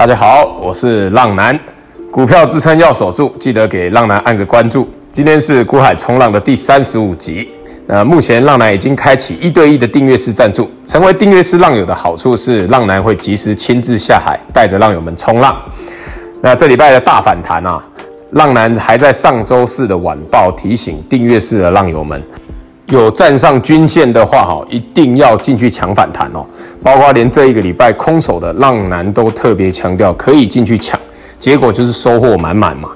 大家好，我是浪男，股票支撑要守住，记得给浪男按个关注。今天是股海冲浪的第三十五集。那目前浪男已经开启一对一的订阅式赞助，成为订阅式浪友的好处是，浪男会及时亲自下海，带着浪友们冲浪。那这礼拜的大反弹啊，浪男还在上周四的晚报提醒订阅式的浪友们。有站上均线的话，哈，一定要进去抢反弹哦。包括连这一个礼拜空手的浪男都特别强调可以进去抢，结果就是收获满满嘛。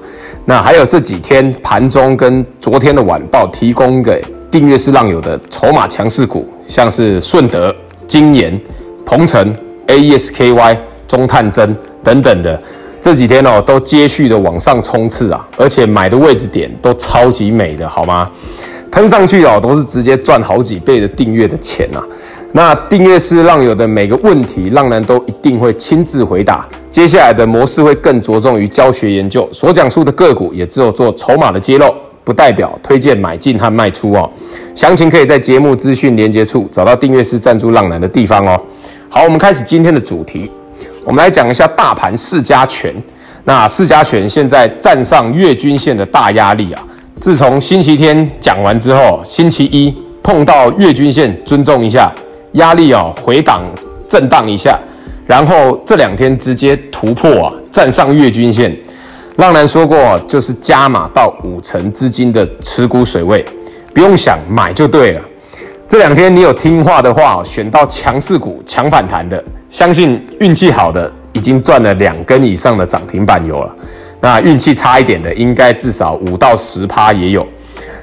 那还有这几天盘中跟昨天的晚报提供给订阅式浪友的筹码强势股，像是顺德、金研、鹏程、AESKY、中探针等等的，这几天哦都接续的往上冲刺啊，而且买的位置点都超级美的，好吗？喷上去哦，都是直接赚好几倍的订阅的钱呐、啊。那订阅是浪友的每个问题，浪男都一定会亲自回答。接下来的模式会更着重于教学研究，所讲述的个股也只有做筹码的揭露，不代表推荐买进和卖出哦。详情可以在节目资讯连接处找到订阅是赞助浪男的地方哦。好，我们开始今天的主题，我们来讲一下大盘市加权。那市加权现在站上月均线的大压力啊。自从星期天讲完之后，星期一碰到月均线，尊重一下压力哦，回档震荡一下，然后这两天直接突破啊，站上月均线。浪男说过，就是加码到五成资金的持股水位，不用想买就对了。这两天你有听话的话，选到强势股、强反弹的，相信运气好的已经赚了两根以上的涨停板油了。那运气差一点的，应该至少五到十趴也有。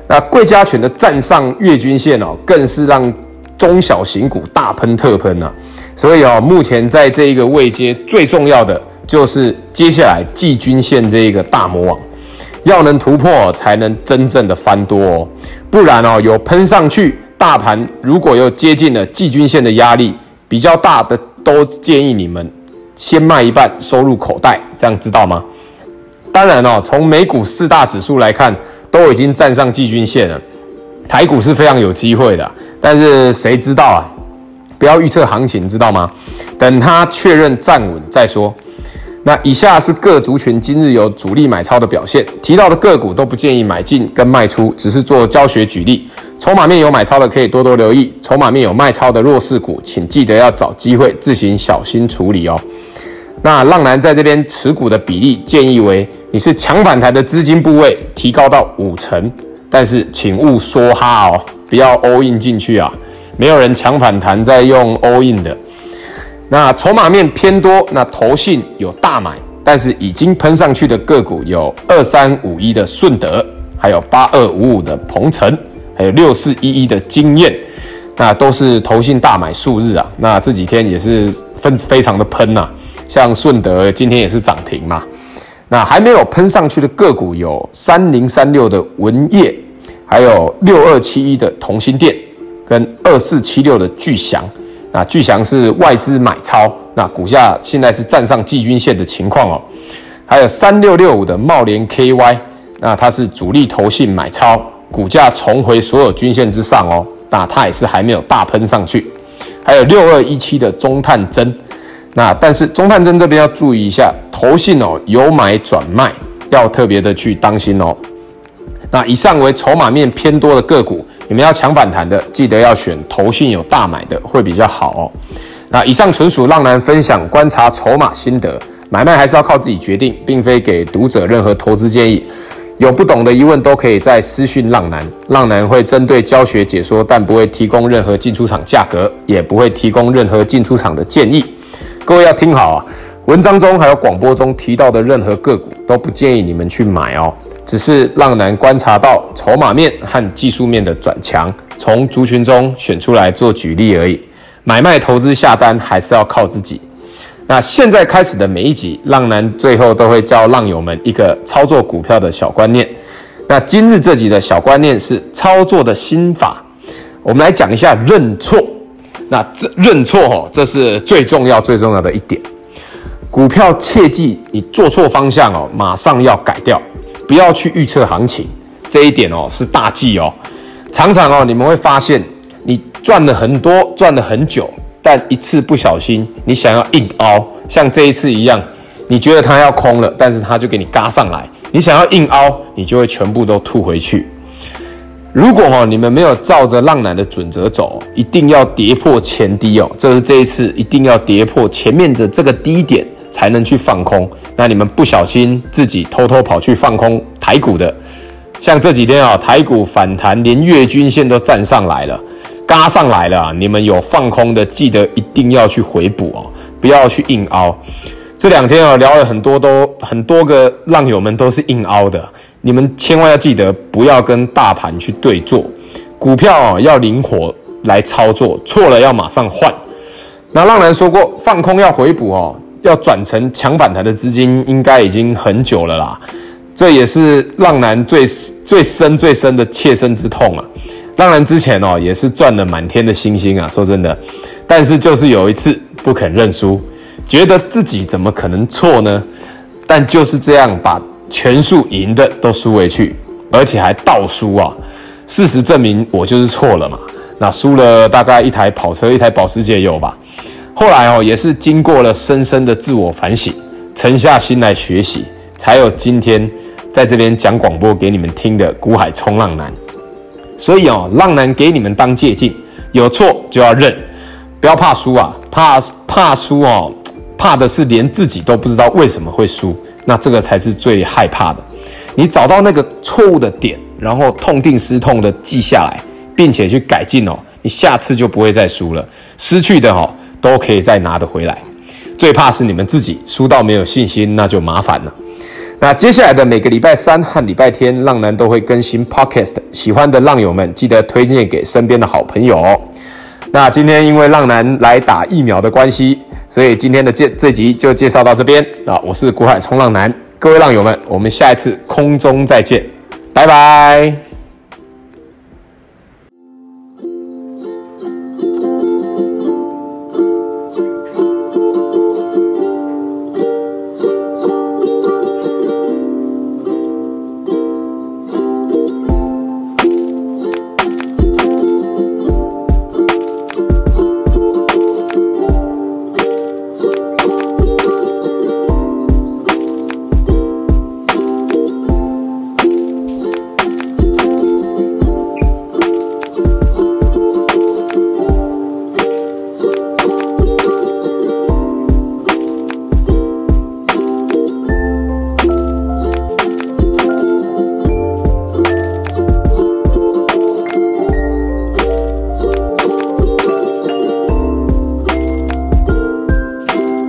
那贵加权的站上月均线哦，更是让中小型股大喷特喷啊。所以哦，目前在这一个位阶，最重要的就是接下来季均线这一个大魔王，要能突破才能真正的翻多哦。不然哦，有喷上去，大盘如果又接近了季均线的压力比较大的，都建议你们先卖一半收入口袋，这样知道吗？当然哦，从美股四大指数来看，都已经站上季均线了。台股是非常有机会的，但是谁知道啊？不要预测行情，知道吗？等它确认站稳再说。那以下是各族群今日有主力买超的表现，提到的个股都不建议买进跟卖出，只是做教学举例。筹码面有买超的可以多多留意，筹码面有卖超的弱势股，请记得要找机会自行小心处理哦。那浪男在这边持股的比例建议为，你是强反弹的资金部位提高到五成，但是请勿梭哈哦，不要 all in 进去啊，没有人强反弹在用 all in 的。那筹码面偏多，那投信有大买，但是已经喷上去的个股有二三五一的顺德，还有八二五五的鹏程，还有六四一一的晶焱，那都是投信大买数日啊，那这几天也是分非常的喷呐、啊。像顺德今天也是涨停嘛，那还没有喷上去的个股有三零三六的文业，还有六二七一的同心电，跟二四七六的巨祥。那巨祥是外资买超，那股价现在是站上季均线的情况哦。还有三六六五的茂联 KY，那它是主力投信买超，股价重回所有均线之上哦。那它也是还没有大喷上去。还有六二一七的中探针。那但是中探针这边要注意一下，投信哦由买转卖，要特别的去当心哦。那以上为筹码面偏多的个股，你们要抢反弹的，记得要选投信有大买的会比较好哦。那以上纯属浪男分享观察筹码心得，买卖还是要靠自己决定，并非给读者任何投资建议。有不懂的疑问都可以在私讯浪男，浪男会针对教学解说，但不会提供任何进出场价格，也不会提供任何进出场的建议。各位要听好啊！文章中还有广播中提到的任何个股都不建议你们去买哦，只是浪男观察到筹码面和技术面的转强，从族群中选出来做举例而已。买卖投资下单还是要靠自己。那现在开始的每一集，浪男最后都会教浪友们一个操作股票的小观念。那今日这集的小观念是操作的心法，我们来讲一下认错。那这认错哦，这是最重要最重要的一点。股票切记，你做错方向哦，马上要改掉，不要去预测行情。这一点哦是大忌哦。常常哦，你们会发现，你赚了很多，赚了很久，但一次不小心，你想要硬凹，像这一次一样，你觉得它要空了，但是它就给你嘎上来。你想要硬凹，你就会全部都吐回去。如果哈你们没有照着浪男的准则走，一定要跌破前低哦，这是这一次一定要跌破前面的这个低点才能去放空。那你们不小心自己偷偷跑去放空台股的，像这几天啊台股反弹，连月均线都站上来了，嘎上来了，你们有放空的，记得一定要去回补哦，不要去硬凹。这两天啊，聊了很多，都很多个浪友们都是硬凹的。你们千万要记得，不要跟大盘去对做，股票啊要灵活来操作，错了要马上换。那浪男说过，放空要回补哦，要转成强反弹的资金，应该已经很久了啦。这也是浪男最最深最深的切身之痛啊。浪男之前哦也是赚了满天的星星啊，说真的，但是就是有一次不肯认输。觉得自己怎么可能错呢？但就是这样，把全数赢的都输回去，而且还倒输啊！事实证明我就是错了嘛。那输了大概一台跑车，一台保时捷有吧？后来哦，也是经过了深深的自我反省，沉下心来学习，才有今天在这边讲广播给你们听的股海冲浪男。所以哦，浪男给你们当借鉴，有错就要认，不要怕输啊，怕怕输哦。怕的是连自己都不知道为什么会输，那这个才是最害怕的。你找到那个错误的点，然后痛定思痛的记下来，并且去改进哦，你下次就不会再输了。失去的哦都可以再拿得回来。最怕是你们自己输到没有信心，那就麻烦了。那接下来的每个礼拜三和礼拜天，浪男都会更新 Podcast，喜欢的浪友们记得推荐给身边的好朋友哦。那今天因为浪男来打疫苗的关系。所以今天的介这集就介绍到这边啊！我是股海冲浪男，各位浪友们，我们下一次空中再见，拜拜。